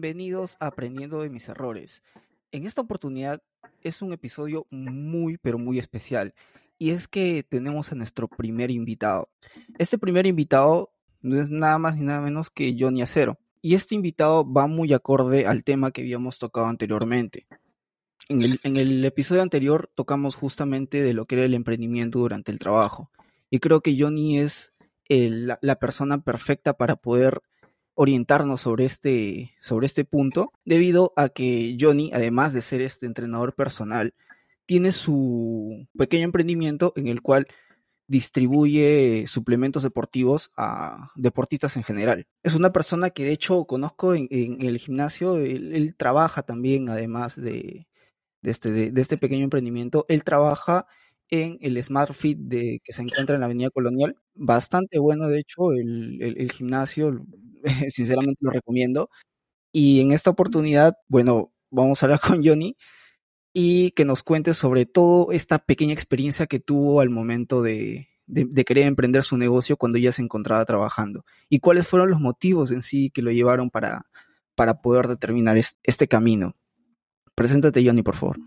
Bienvenidos a Aprendiendo de mis errores. En esta oportunidad es un episodio muy, pero muy especial. Y es que tenemos a nuestro primer invitado. Este primer invitado no es nada más ni nada menos que Johnny Acero. Y este invitado va muy acorde al tema que habíamos tocado anteriormente. En el, episodio anterior tocamos justamente de lo que era el emprendimiento durante el trabajo. Y creo que Johnny es la persona perfecta para poder orientarnos sobre este, sobre este punto, debido a que Johnny, además de ser este entrenador personal, tiene su pequeño emprendimiento en el cual distribuye suplementos deportivos a deportistas en general. Es una persona que de hecho conozco en, el gimnasio, él, trabaja también, además de, este, de, este pequeño emprendimiento, él trabaja en el Smart Fit de, que se encuentra en la Avenida Colonial. Bastante bueno, de hecho, el, el gimnasio, sinceramente lo recomiendo. Y en esta oportunidad, bueno, vamos a hablar con Johnny y que nos cuente sobre todo esta pequeña experiencia que tuvo al momento de, de, querer emprender su negocio cuando ya se encontraba trabajando y cuáles fueron los motivos en sí que lo llevaron para, para poder determinar este camino. Preséntate, Johnny, por favor.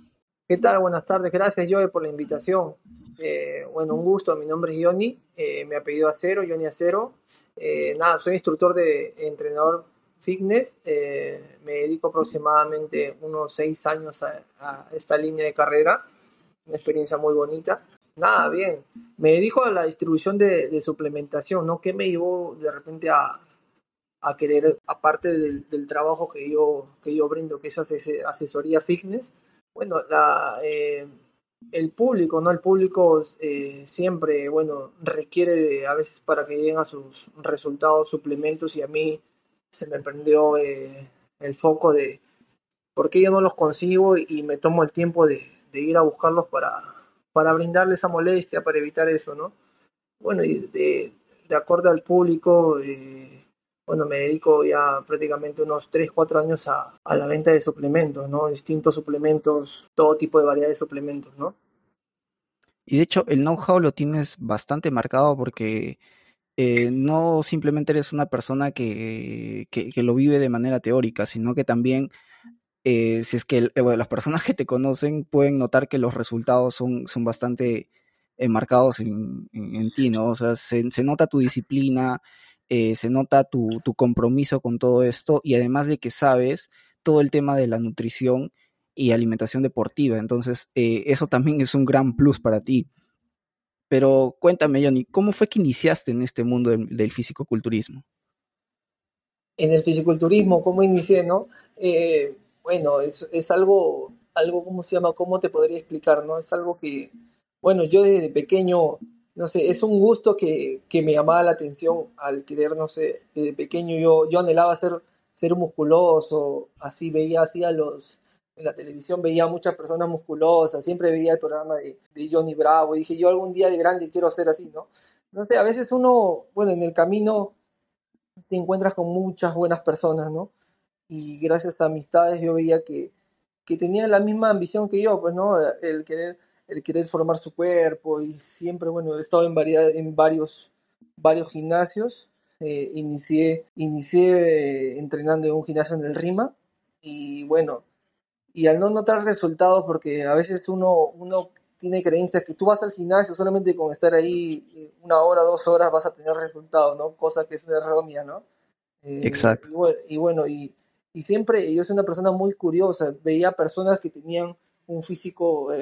¿Qué tal? Buenas tardes. Gracias, Joey, por la invitación. Eh, bueno, un gusto. Mi nombre es Johnny. Eh, mi apellido Acero, Johnny Acero. Eh, nada, soy instructor de entrenador fitness. me dedico aproximadamente unos seis años a, esta línea de carrera. Una experiencia muy bonita. Nada, bien. Me dedico a la distribución de, suplementación, ¿no? ¿Qué me llevó de repente a, a querer, aparte del, del, trabajo que yo, que yo brindo, que es asesoría fitness? Bueno, la, eh, el público, ¿no? El público eh, siempre, bueno, requiere a veces para que lleguen a sus resultados, suplementos y a mí se me prendió eh, el foco de por qué yo no los consigo y me tomo el tiempo de, ir a buscarlos para, para brindarle esa molestia, para evitar eso, ¿no? Bueno, y de, de acuerdo al público, bueno, me dedico ya prácticamente unos 3, 4 años a, a, la venta de suplementos, ¿no? Distintos suplementos, todo tipo de variedad de suplementos, ¿no? Y de hecho, el know-how lo tienes bastante marcado porque eh, no simplemente eres una persona que, que, lo vive de manera teórica, sino que también, eh, si es que bueno, las personas que te conocen pueden notar que los resultados son, son bastante marcados en, en, en, ti, ¿no? O sea, se, se nota tu disciplina, eh, se nota tu, compromiso con todo esto y además de que sabes todo el tema de la nutrición y alimentación deportiva. Entonces, eh, eso también es un gran plus para ti. Pero cuéntame, Johnny, ¿cómo fue que iniciaste en este mundo del, del fisicoculturismo? En el fisiculturismo, ¿cómo inicié, no? Eh, bueno, es, es, algo, algo, ¿cómo se llama? ¿Cómo te podría explicar, no? Es algo que, bueno, yo desde pequeño no sé, es un gusto que, que, me llamaba la atención al querer, no sé, desde pequeño yo, yo anhelaba ser, ser musculoso, así veía así a los, en la televisión veía muchas personas musculosas, siempre veía el programa de, de, Johnny Bravo, y dije, yo algún día de grande quiero ser así, ¿no? No sé, a veces uno, bueno, en el camino te encuentras con muchas buenas personas, ¿no? Y gracias a amistades yo veía que, que tenían la misma ambición que yo, pues, ¿no? El querer el querer formar su cuerpo y siempre, bueno, he estado en, en varios, varios gimnasios. Eh, inicié, inicié eh, entrenando en un gimnasio en el RIMA y bueno, y al no notar resultados, porque a veces uno, uno tiene creencias que tú vas al gimnasio solamente con estar ahí eh, una hora, dos horas vas a tener resultados, ¿no? Cosa que es errónea, ¿no? Exacto. Y bueno, y, y, siempre yo soy una persona muy curiosa, veía personas que tenían un físico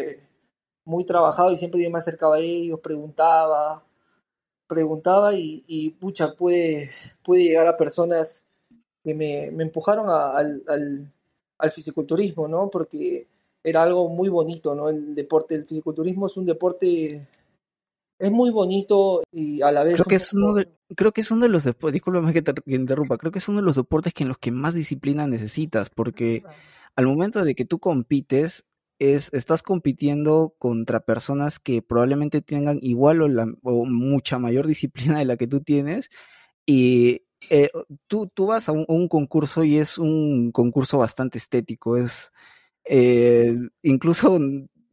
muy trabajado y siempre yo me acercaba a ellos, preguntaba, preguntaba y, y pucha, pude, pude llegar a personas que me, me empujaron al, al, al, fisiculturismo, ¿no? Porque era algo muy bonito, ¿no? El deporte, el fisiculturismo es un deporte, es muy bonito y a la vez... Creo que es uno de, creo que es uno de los deportes, discúlpame que te interrumpa, creo que es uno de los deportes que en los que más disciplina necesitas, porque al momento de que tú compites, es, estás compitiendo contra personas que probablemente tengan igual o, mucha mayor disciplina de la que tú tienes y eh, tú, tú vas a un, concurso y es un concurso bastante estético, es eh, incluso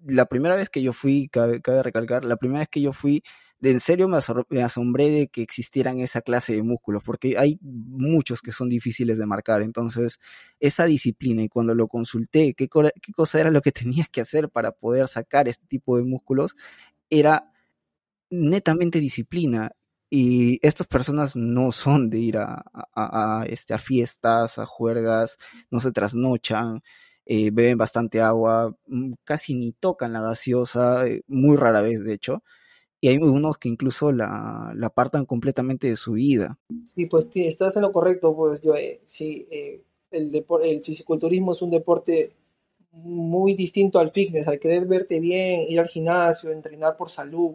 la primera vez que yo fui, cabe, recalcar, la primera vez que yo fui de en serio me, asombré de que existieran esa clase de músculos, porque hay muchos que son difíciles de marcar. Entonces, esa disciplina, y cuando lo consulté, qué, cosa era lo que tenías que hacer para poder sacar este tipo de músculos, era netamente disciplina. Y estas personas no son de ir a, a, este, fiestas, a juergas, no se trasnochan, eh, beben bastante agua, mm, casi ni tocan la gaseosa, eh, muy rara vez de hecho, y hay unos que incluso la, la apartan completamente de su vida. Sí, pues estás en lo correcto, pues yo, eh, sí, eh, el, el fisiculturismo es un deporte muy distinto al fitness, al querer verte bien, ir al gimnasio, entrenar por salud,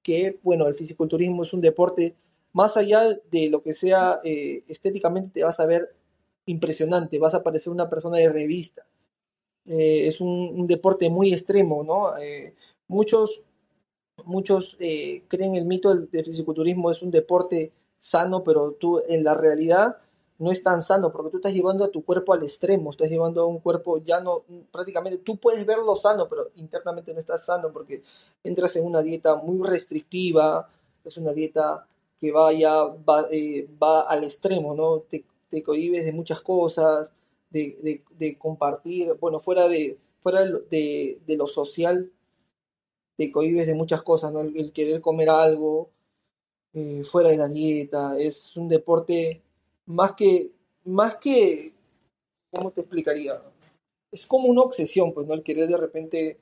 que bueno, el fisiculturismo es un deporte, más allá de lo que sea eh, estéticamente, te vas a ver impresionante, vas a parecer una persona de revista. Es un, deporte muy extremo, ¿no? Muchos muchos eh, creen el mito del, fisiculturismo es un deporte sano, pero tú en la realidad no es tan sano, porque tú estás llevando a tu cuerpo al extremo, estás llevando a un cuerpo ya no, prácticamente tú puedes verlo sano, pero internamente no estás sano porque entras en una dieta muy restrictiva, es una dieta que va eh, va al extremo, ¿no? Te, cohibes de muchas cosas, de, compartir, bueno, fuera de, fuera de, lo social, te cohibes de muchas cosas, ¿no? El, querer comer algo eh, fuera de la dieta, es un deporte más que, más que, ¿cómo te explicaría? Es como una obsesión, pues, ¿no? El querer de repente,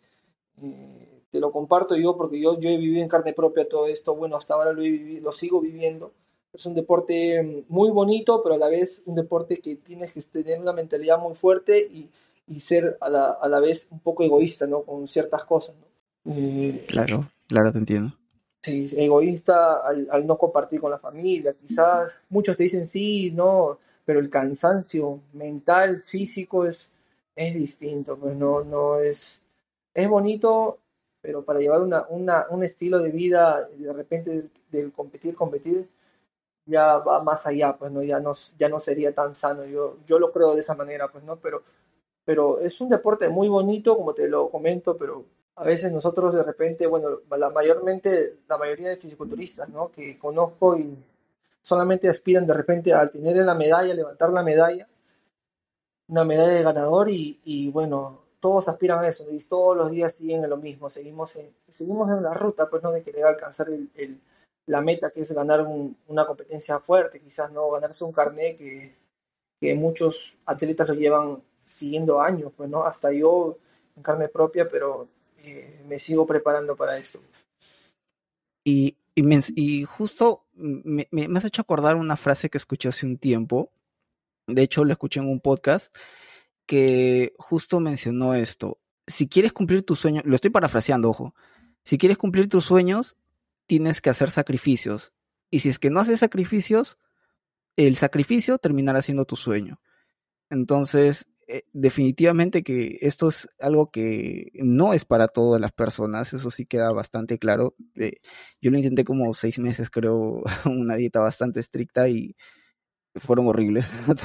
eh, te lo comparto yo porque yo, yo he vivido en carne propia todo esto, bueno, hasta ahora lo, he vivido, lo sigo viviendo es un deporte muy bonito, pero a la vez un deporte que tienes que tener una mentalidad muy fuerte y, y ser a la, a la, vez un poco egoísta, ¿no? Con ciertas cosas, ¿no? Eh, claro, claro, te entiendo. Sí, egoísta al, al, no compartir con la familia, quizás muchos te dicen sí, no, pero el cansancio mental, físico es, es distinto, pues no, no es, es bonito, pero para llevar una, una, un estilo de vida, de repente del, del competir, competir, ya va más allá, pues no, ya no, ya no sería tan sano. Yo, yo lo creo de esa manera, pues no, pero, pero es un deporte muy bonito, como te lo comento, pero a veces nosotros de repente, bueno, la mayormente, la mayoría de fisiculturistas, ¿no? Que conozco y solamente aspiran de repente a tener la medalla, levantar la medalla, una medalla de ganador y, y bueno, todos aspiran a eso todos los días siguen en lo mismo, seguimos en, seguimos en la ruta, pues no de querer alcanzar el, la meta que es ganar un, una competencia fuerte, quizás no ganarse un carnet que, que, muchos atletas lo llevan siguiendo años, pues no, hasta yo en carne propia, pero eh, me sigo preparando para esto. Y, y, me, justo me, me, has hecho acordar una frase que escuché hace un tiempo, de hecho lo escuché en un podcast, que justo mencionó esto, si quieres cumplir tus sueños, lo estoy parafraseando, ojo, si quieres cumplir tus sueños, tienes que hacer sacrificios. Y si es que no haces sacrificios, el sacrificio terminará siendo tu sueño. Entonces, eh, definitivamente que esto es algo que no es para todas las personas, eso sí queda bastante claro. Eh, yo lo intenté como seis meses, creo, una dieta bastante estricta y fueron horribles, no te.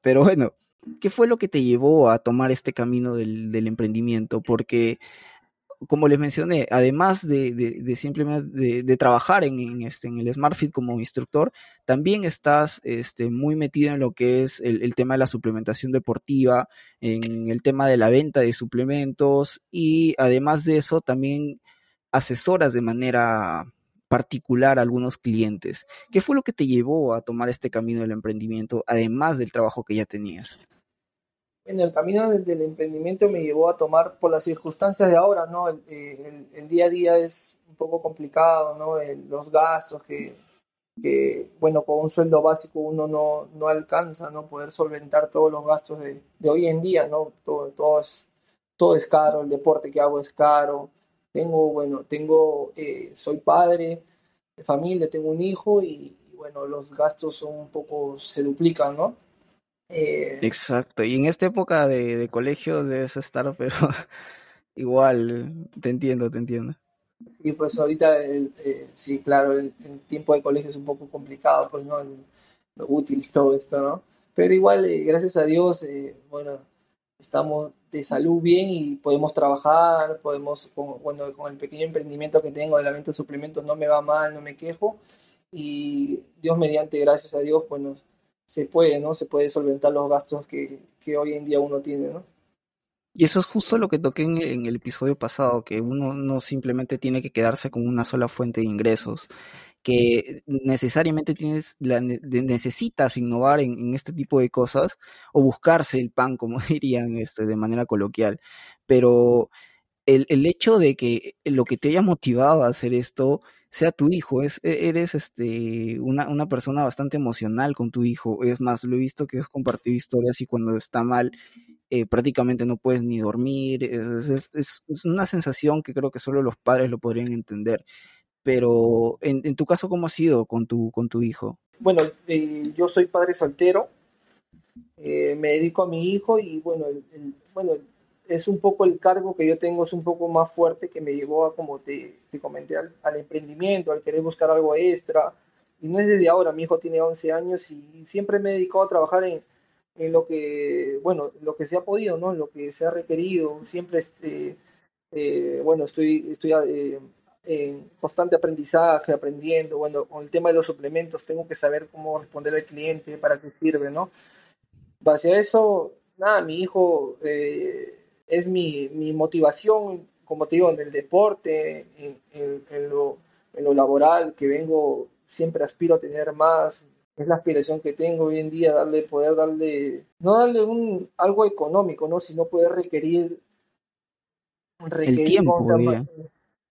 Pero bueno, ¿qué fue lo que te llevó a tomar este camino del emprendimiento? Porque como les mencioné, además de, de, de simplemente de, trabajar en, en, este, en el SmartFit como instructor, también estás este, muy metido en lo que es el, el, tema de la suplementación deportiva, en el tema de la venta de suplementos y además de eso también asesoras de manera particular a algunos clientes. ¿Qué fue lo que te llevó a tomar este camino del emprendimiento, además del trabajo que ya tenías? En el camino del emprendimiento me llevó a tomar por las circunstancias de ahora, ¿no? El, el día a día es un poco complicado, ¿no? El, los gastos que, que, bueno, con un sueldo básico uno no, no alcanza, ¿no? Poder solventar todos los gastos de, de hoy en día, ¿no? Todo, todo, es, caro, el deporte que hago es caro. Tengo, bueno, tengo, eh, soy padre de familia, tengo un hijo y, bueno, los gastos son un poco, se duplican, ¿no? Eh, Exacto, y en esta época de, de, colegio debes estar, pero igual, te entiendo, te entiendo. Y pues ahorita, el, eh, sí, claro, el, el, tiempo de colegio es un poco complicado, pues, ¿no? El, lo útil todo esto, ¿no? Pero igual, eh, gracias a Dios, eh, bueno, estamos de salud bien y podemos trabajar, podemos, con, bueno, con el pequeño emprendimiento que tengo de la venta de suplementos no me va mal, no me quejo y Dios mediante, gracias a Dios, bueno, se puede, ¿no? Se puede solventar los gastos que, que hoy en día uno tiene, ¿no? Y eso es justo lo que toqué en, el episodio pasado, que uno no simplemente tiene que quedarse con una sola fuente de ingresos, que necesariamente tienes la, necesitas innovar en, en, este tipo de cosas o buscarse el pan, como dirían este, de manera coloquial. Pero el, el hecho de que lo que te haya motivado a hacer esto sea tu hijo, es, e, eres este, una, una persona bastante emocional con tu hijo. Es más, lo he visto que has compartido historias y cuando está mal eh, prácticamente no puedes ni dormir. Es, es, es, una sensación que creo que solo los padres lo podrían entender. Pero en, tu caso, ¿cómo ha sido con tu, con tu hijo? Bueno, eh, yo soy padre soltero, eh, me dedico a mi hijo y bueno, el, el, bueno, es un poco el cargo que yo tengo, es un poco más fuerte que me llevó a, como te, te comenté, al, al, emprendimiento, al querer buscar algo extra. Y no es desde ahora, mi hijo tiene 11 años y siempre me he dedicado a trabajar en, en lo que, bueno, lo que se ha podido, ¿no? Lo que se ha requerido. Siempre, este, eh, bueno, estoy, estoy eh, en constante aprendizaje, aprendiendo. Bueno, con el tema de los suplementos, tengo que saber cómo responder al cliente, para qué sirve, ¿no? Base a eso, nada, mi hijo eh, es mi, mi, motivación, como te digo, en el deporte, en, en, en, lo, en lo laboral, que vengo, siempre aspiro a tener más, es la aspiración que tengo hoy en día, darle, poder darle, no darle un algo económico, ¿no? Sino poder requerir, requerir el tiempo, más,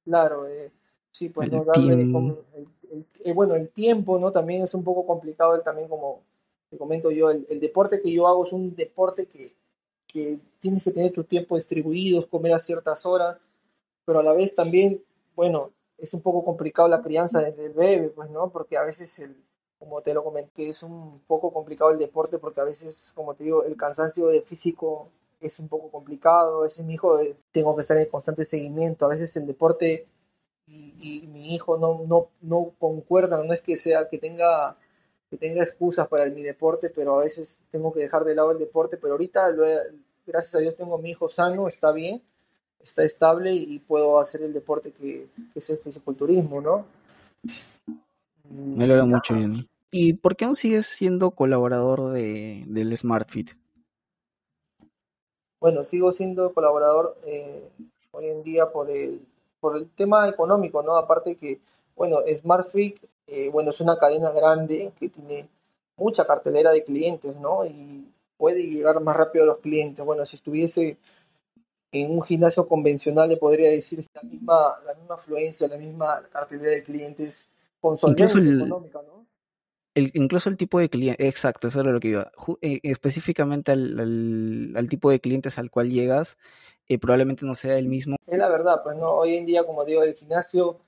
claro, eh, sí, pues el no darle como, el, el, el, bueno, el tiempo, ¿no? También es un poco complicado, el, también como te comento yo, el, deporte que yo hago es un deporte que, que tienes que tener tu tiempo distribuido, comer a ciertas horas, pero a la vez también, bueno, es un poco complicado la crianza del bebé, pues, ¿no? Porque a veces el, como te lo comenté, es un poco complicado el deporte porque a veces, como te digo, el cansancio de físico es un poco complicado. A veces mi hijo eh, tengo que estar en constante seguimiento. A veces el deporte y, y mi hijo no, no, no concuerdan. No es que sea que tenga que tenga excusas para el, mi deporte, pero a veces tengo que dejar de lado el deporte. Pero ahorita, lo he, gracias a Dios, tengo a mi hijo sano, está bien, está estable y puedo hacer el deporte que, que es el fisiculturismo, ¿no? Me alegra mucho, Jenny. ¿Y por qué aún sigues siendo colaborador de, del SmartFit? Bueno, sigo siendo colaborador eh, hoy en día por el, por el tema económico, ¿no? Aparte que, bueno, SmartFit, eh, bueno, es una cadena grande que tiene mucha cartelera de clientes, ¿no? Y puede llegar más rápido a los clientes. Bueno, si estuviese en un gimnasio convencional, le podría decir la misma, la misma afluencia, la misma cartelera de clientes con solvencia el, económica, ¿no? El, incluso el tipo de cliente, exacto, eso era lo que iba. Eh, específicamente al, al, al, tipo de clientes al cual llegas, eh, probablemente no sea el mismo. Es la verdad, pues no, hoy en día, como digo, el gimnasio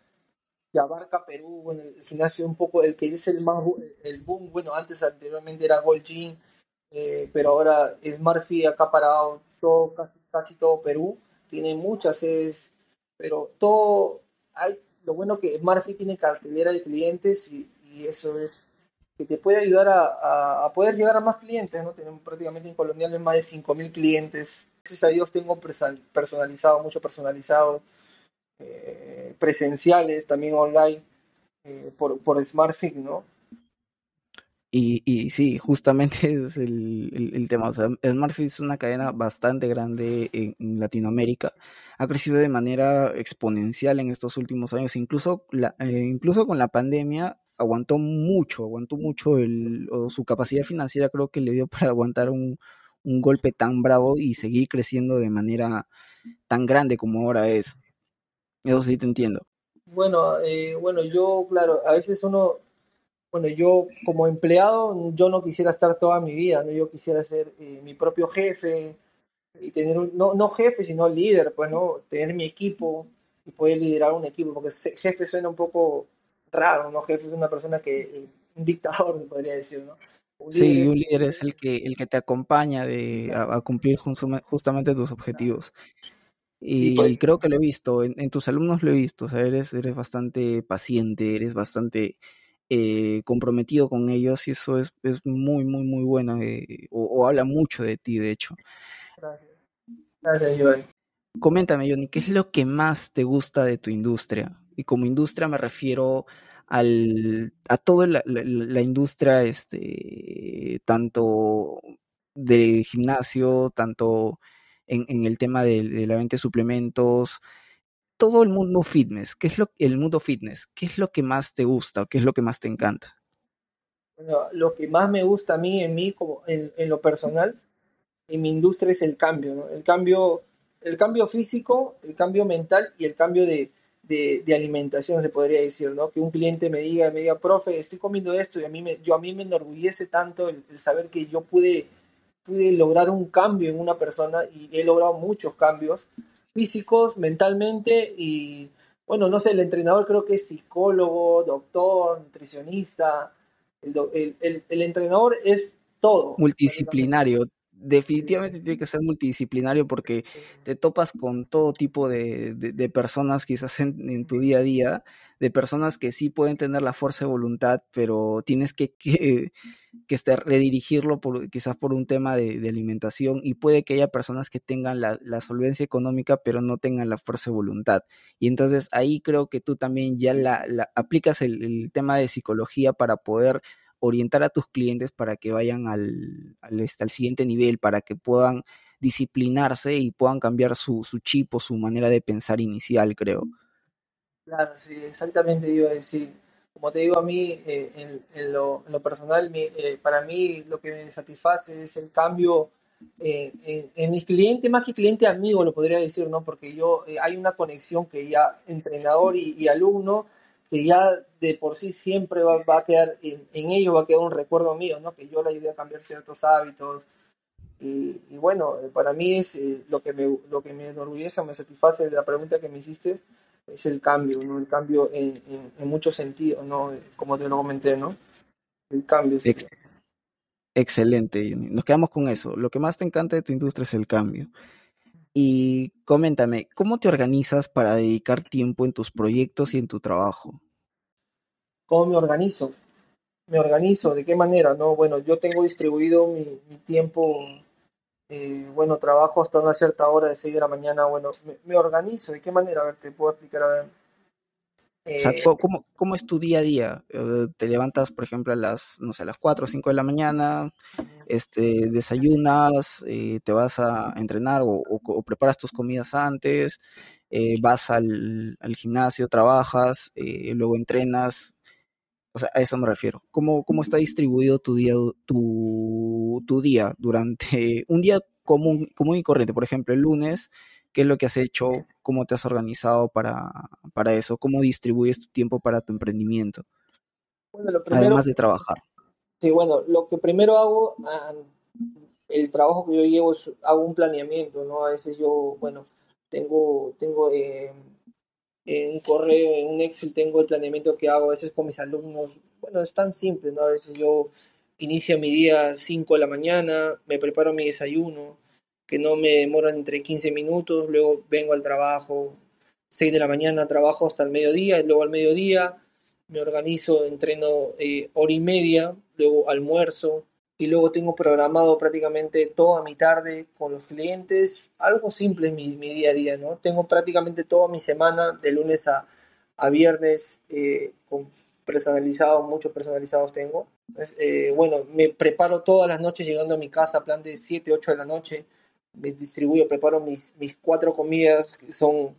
que abarca Perú, bueno, el gimnasio un poco, el que es el más, el boom, bueno, antes anteriormente era Gold Gym, eh, pero ahora Smartfit ha acaparado todo, casi, casi todo Perú, tiene muchas sedes, pero todo, hay, lo bueno que Smartfit tiene cartelera de clientes y, y eso es que te puede ayudar a, a, a, poder llegar a más clientes, ¿no? Tenemos prácticamente en Colonial más de 5.000 clientes. Gracias a Dios tengo personalizado, mucho personalizado, eh, presenciales, también online, eh, por, por ¿no? Y, y, sí, justamente es el, el, tema. O sea, SmartFit es una cadena bastante grande en, en, Latinoamérica. Ha crecido de manera exponencial en estos últimos años. Incluso, la, eh, incluso con la pandemia aguantó mucho, aguantó mucho el, o su capacidad financiera creo que le dio para aguantar un, un golpe tan bravo y seguir creciendo de manera tan grande como ahora es. Eso sí te entiendo. Bueno, eh, bueno, yo, claro, a veces uno, bueno, yo como empleado, yo no quisiera estar toda mi vida, ¿no? Yo quisiera ser eh, mi propio jefe y tener, un, no, no jefe, sino líder, pues, ¿no? Tener mi equipo y poder liderar un equipo, porque jefe suena un poco raro, ¿no? Jefe es una persona que, un dictador, podría decir, ¿no? Un líder, sí, un líder es el que, el que te acompaña de, a, a cumplir justamente tus objetivos. Y sí, pues. creo que lo he visto, en, en, tus alumnos lo he visto, o sea, eres, eres bastante paciente, eres bastante eh, comprometido con ellos y eso es, es muy, muy, muy bueno, eh, o, o, habla mucho de ti, de hecho. Gracias. Gracias, Joel. Coméntame, Johnny, ¿qué es lo que más te gusta de tu industria? Y como industria me refiero al, a toda la, la, la industria, este, tanto de gimnasio, tanto en, en el tema de, de, la venta de suplementos, todo el mundo fitness. ¿Qué es lo el mundo fitness? ¿Qué es lo que más te gusta o qué es lo que más te encanta? Bueno, lo que más me gusta a mí, en mí, como en, en lo personal, en mi industria es el cambio, ¿no? El cambio, el cambio físico, el cambio mental y el cambio de, de, de, alimentación, se podría decir, ¿no? Que un cliente me diga, me diga, profe, estoy comiendo esto y a mí me, yo, a mí me enorgullece tanto el, el saber que yo pude, pude lograr un cambio en una persona y he logrado muchos cambios físicos, mentalmente y, bueno, no sé, el entrenador creo que es psicólogo, doctor, nutricionista, el, el, el entrenador es todo. Multidisciplinario, definitivamente tiene que ser multidisciplinario porque te topas con todo tipo de, de, personas quizás en, tu día a día, de personas que sí pueden tener la fuerza de voluntad, pero tienes que, que, que este, redirigirlo quizás por un tema de, alimentación y puede que haya personas que tengan la, la, solvencia económica pero no tengan la fuerza de voluntad. Y entonces ahí creo que tú también ya la, aplicas el tema de psicología para poder orientar a tus clientes para que vayan al, al, este, al siguiente nivel, para que puedan disciplinarse y puedan cambiar su, su, chip o su manera de pensar inicial, creo. Claro, sí, exactamente iba a decir. Como te digo, a mí, eh, en, lo, en, lo, personal, eh, para mí lo que me satisface es el cambio eh, en, mis clientes, más que cliente amigo, lo podría decir, ¿no? Porque yo, hay una conexión que ya entrenador y alumno, que ya de por sí siempre va, va a quedar, en, en, ellos va a quedar un recuerdo mío, ¿no? Que yo le ayudé a cambiar ciertos hábitos. Y, y bueno, para mí es eh, lo, que me, lo que me enorgullece, me satisface la pregunta que me hiciste, es el cambio, ¿no? El cambio en, en, en muchos sentidos, ¿no? Como te lo comenté, ¿no? El cambio. Ex excelente, nos quedamos con eso. Lo que más te encanta de tu industria es el cambio. Y coméntame, ¿cómo te organizas para dedicar tiempo en tus proyectos y en tu trabajo? ¿Cómo me organizo? Me organizo, ¿de qué manera? No, bueno, yo tengo distribuido mi, tiempo, eh, bueno, trabajo hasta una cierta hora de 6 de la mañana, bueno, me, me, organizo, ¿de qué manera? A ver, te puedo explicar, a ver. Eh, o sea, ¿cómo, ¿cómo, es tu día a día? Eh, ¿Te levantas, por ejemplo, a las, no sé, a las 4 o 5 de la mañana? Este, ¿Desayunas? Eh, ¿Te vas a entrenar o, o, o, preparas tus comidas antes? Eh, ¿Vas al, al, gimnasio, trabajas, eh, luego entrenas? O sea, a eso me refiero. ¿Cómo, cómo está distribuido tu día, tu, tu día durante un día común, común y corriente? Por ejemplo, el lunes qué es lo que has hecho, cómo te has organizado para, para eso, cómo distribuyes tu tiempo para tu emprendimiento, bueno, primero, además de trabajar. Sí, bueno, lo que primero hago, ah, el trabajo que yo llevo es, hago un planeamiento, ¿no? A veces yo, bueno, tengo, tengo eh, en un correo, en un Excel, tengo el planeamiento que hago a veces con mis alumnos, bueno, es tan simple, ¿no? A veces yo inicio mi día a 5 de la mañana, me preparo mi desayuno, que no me demoran entre 15 minutos, luego vengo al trabajo, 6 de la mañana trabajo hasta el mediodía, y luego al mediodía me organizo, entreno eh, hora y media, luego almuerzo y luego tengo programado prácticamente toda mi tarde con los clientes, algo simple mi, mi día a día, ¿no? Tengo prácticamente toda mi semana de lunes a, a viernes eh, con personalizados, muchos personalizados tengo. Eh, bueno, me preparo todas las noches llegando a mi casa, plan de 7, 8 de la noche, me distribuyo, preparo mis, mis cuatro comidas que son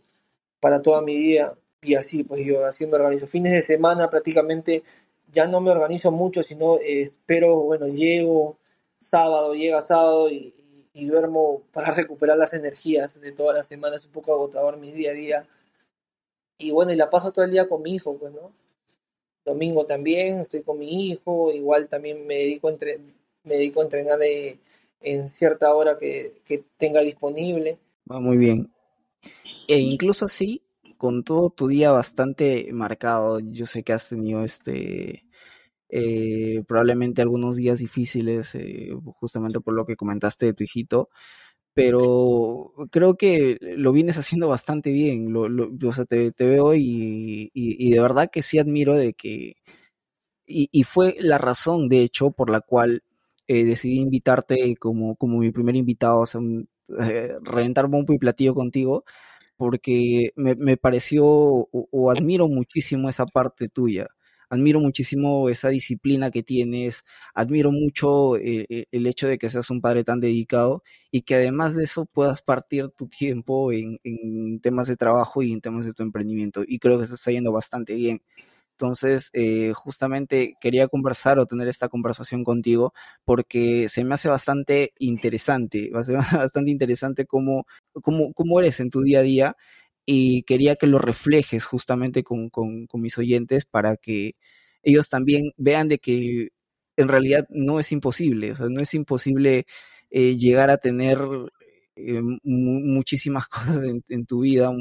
para toda mi vida y así, pues yo así me organizo. Fines de semana prácticamente ya no me organizo mucho, sino eh, espero, bueno, llego sábado, llega sábado y, duermo para recuperar las energías de toda la semana, es un poco agotador mi día a día. Y bueno, y la paso todo el día con mi hijo, pues, ¿no? Domingo también estoy con mi hijo, igual también me dedico a, entre, me dedico a entrenar eh, en cierta hora que, que tenga disponible. Va muy bien. E incluso así, con todo tu día bastante marcado, yo sé que has tenido este eh, probablemente algunos días difíciles, eh, justamente por lo que comentaste de tu hijito, pero creo que lo vienes haciendo bastante bien. Lo, lo, o sea, te, te veo y, y, y, de verdad que sí admiro de que. Y, y fue la razón, de hecho, por la cual eh, decidí invitarte como, como mi primer invitado. O sea, eh, reventar bombo y platillo contigo, porque me, me pareció o, admiro muchísimo esa parte tuya. Admiro muchísimo esa disciplina que tienes, admiro mucho eh, eh, el hecho de que seas un padre tan dedicado y que además de eso puedas partir tu tiempo en, en temas de trabajo y en temas de tu emprendimiento. Y creo que se está yendo bastante bien. Entonces, eh, justamente quería conversar o tener esta conversación contigo porque se me hace bastante interesante, bastante interesante cómo, cómo, cómo eres en tu día a día y quería que lo reflejes justamente con, con, mis oyentes para que ellos también vean de que en realidad no es imposible, o sea, no es imposible eh, llegar a tener eh, muchísimas cosas en, tu vida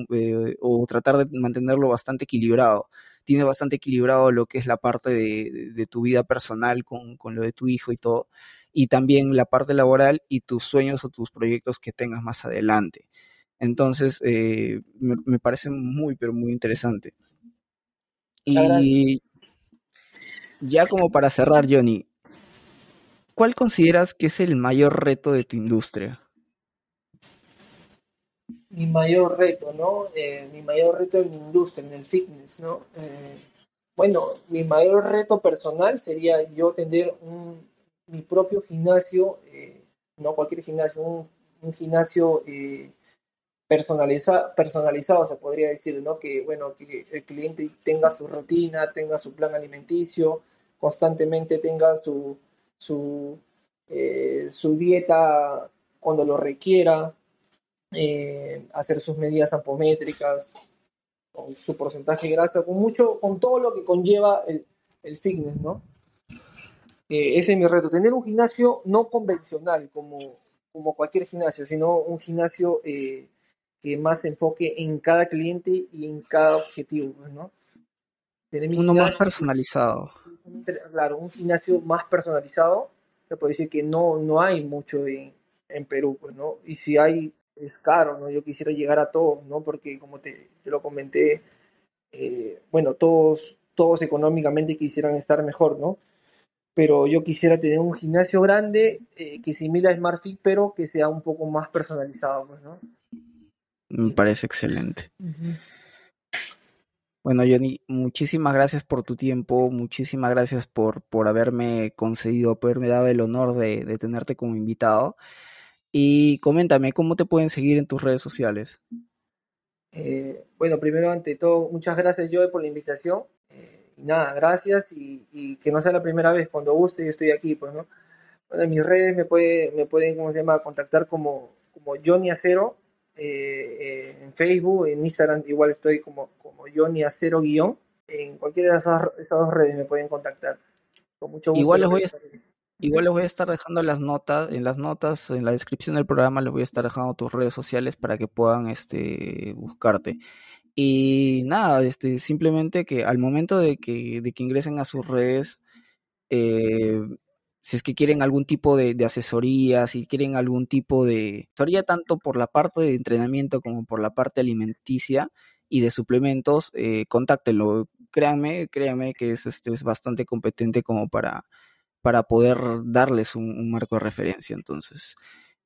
o tratar de mantenerlo bastante equilibrado tiene bastante equilibrado lo que es la parte de, tu vida personal con, lo de tu hijo y todo, y también la parte laboral y tus sueños o tus proyectos que tengas más adelante. Entonces, eh, me, parece muy, pero muy interesante. Y ya como para cerrar, Johnny, ¿cuál consideras que es el mayor reto de tu industria? Mi mayor reto, ¿no? Eh, mi mayor reto en mi industria, en el fitness, ¿no? Eh, bueno, mi mayor reto personal sería yo tener un, mi propio gimnasio, eh, no cualquier gimnasio, un, un gimnasio personaliza, personalizado, se podría decir, ¿no? Que, bueno, que el cliente tenga su rutina, tenga su plan alimenticio, constantemente tenga su, su, su dieta cuando lo requiera, eh, hacer sus medidas ampométricas, con su porcentaje de grasa, con mucho, con todo lo que conlleva el, el fitness, ¿no? Eh, ese es mi reto, tener un gimnasio no convencional como, como cualquier gimnasio, sino un gimnasio eh, que más se enfoque en cada cliente y en cada objetivo, ¿no? Uno más personalizado. Claro, un gimnasio más personalizado, se puede decir que no, no hay mucho en, en Perú, pues, ¿no? Y si hay es caro, ¿no? Yo quisiera llegar a todos, ¿no? Porque como te, lo comenté, eh, bueno, todos, todos económicamente quisieran estar mejor, ¿no? Pero yo quisiera tener un gimnasio grande eh, que simila a SmartFit, pero que sea un poco más personalizado, pues, ¿no? Me parece excelente. Bueno, Johnny, muchísimas gracias por tu tiempo, muchísimas gracias por, por haberme concedido, haberme dado el honor de, de tenerte como invitado. Y coméntame, ¿cómo te pueden seguir en tus redes sociales? Eh, bueno, primero ante todo, muchas gracias Joe por la invitación. Eh, y nada, gracias y, que no sea la primera vez, cuando guste yo estoy aquí, pues, ¿no? Bueno, en mis redes me, puede, me pueden, ¿cómo se llama?, contactar como, como Johnny Acero, eh, en Facebook, en Instagram igual estoy como, como Johnny Acero guion, en cualquiera de esas, dos redes me pueden contactar. Con mucho gusto. Igual les voy a, Igual les voy a estar dejando las notas, en las notas, en la descripción del programa les voy a estar dejando tus redes sociales para que puedan este buscarte. Y nada, este, simplemente que al momento de que, de que ingresen a sus redes, eh, si es que quieren algún tipo de, asesoría, si quieren algún tipo de asesoría tanto por la parte de entrenamiento como por la parte alimenticia y de suplementos, eh, contáctenlo. Créanme, créanme que es, este, es bastante competente como para, para poder darles un, marco de referencia. Entonces,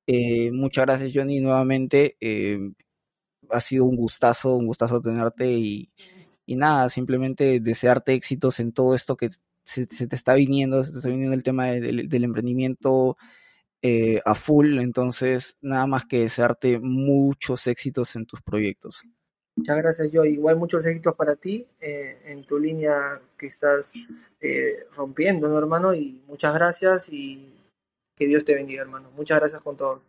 eh, muchas gracias Johnny nuevamente. Eh, ha sido un gustazo, un gustazo tenerte y, nada, simplemente desearte éxitos en todo esto que se, te está viniendo, se te está viniendo el tema del emprendimiento eh, a full. Entonces, nada más que desearte muchos éxitos en tus proyectos. Muchas gracias, yo. Igual muchos éxitos para ti eh, en tu línea que estás eh, rompiendo, ¿no, hermano? Y muchas gracias y que Dios te bendiga, hermano. Muchas gracias con todo.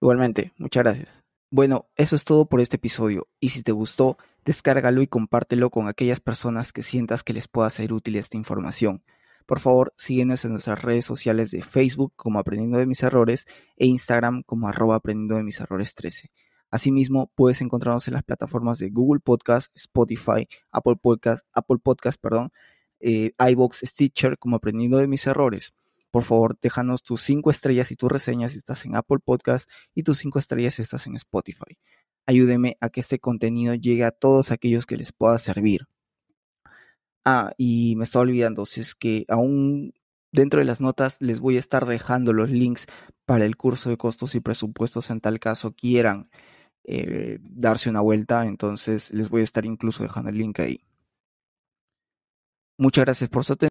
Igualmente, muchas gracias. Bueno, eso es todo por este episodio. Y si te gustó, descárgalo y compártelo con aquellas personas que sientas que les pueda ser útil esta información. Por favor, síguenos en nuestras redes sociales de Facebook como Aprendiendo de mis Errores e Instagram como arroba Aprendiendo de mis Errores 13. Asimismo, puedes encontrarnos en las plataformas de Google Podcast, Spotify, Apple Podcast, Apple perdón, eh, iBox, Stitcher, como aprendiendo de mis errores. Por favor, déjanos tus cinco estrellas y tus reseñas si estás en Apple Podcast y tus cinco estrellas si estás en Spotify. Ayúdeme a que este contenido llegue a todos aquellos que les pueda servir. Ah, y me estaba olvidando, si es que aún dentro de las notas les voy a estar dejando los links para el curso de costos y presupuestos en tal caso quieran eh, darse una vuelta, entonces les voy a estar incluso dejando el link ahí. Muchas gracias por su atención.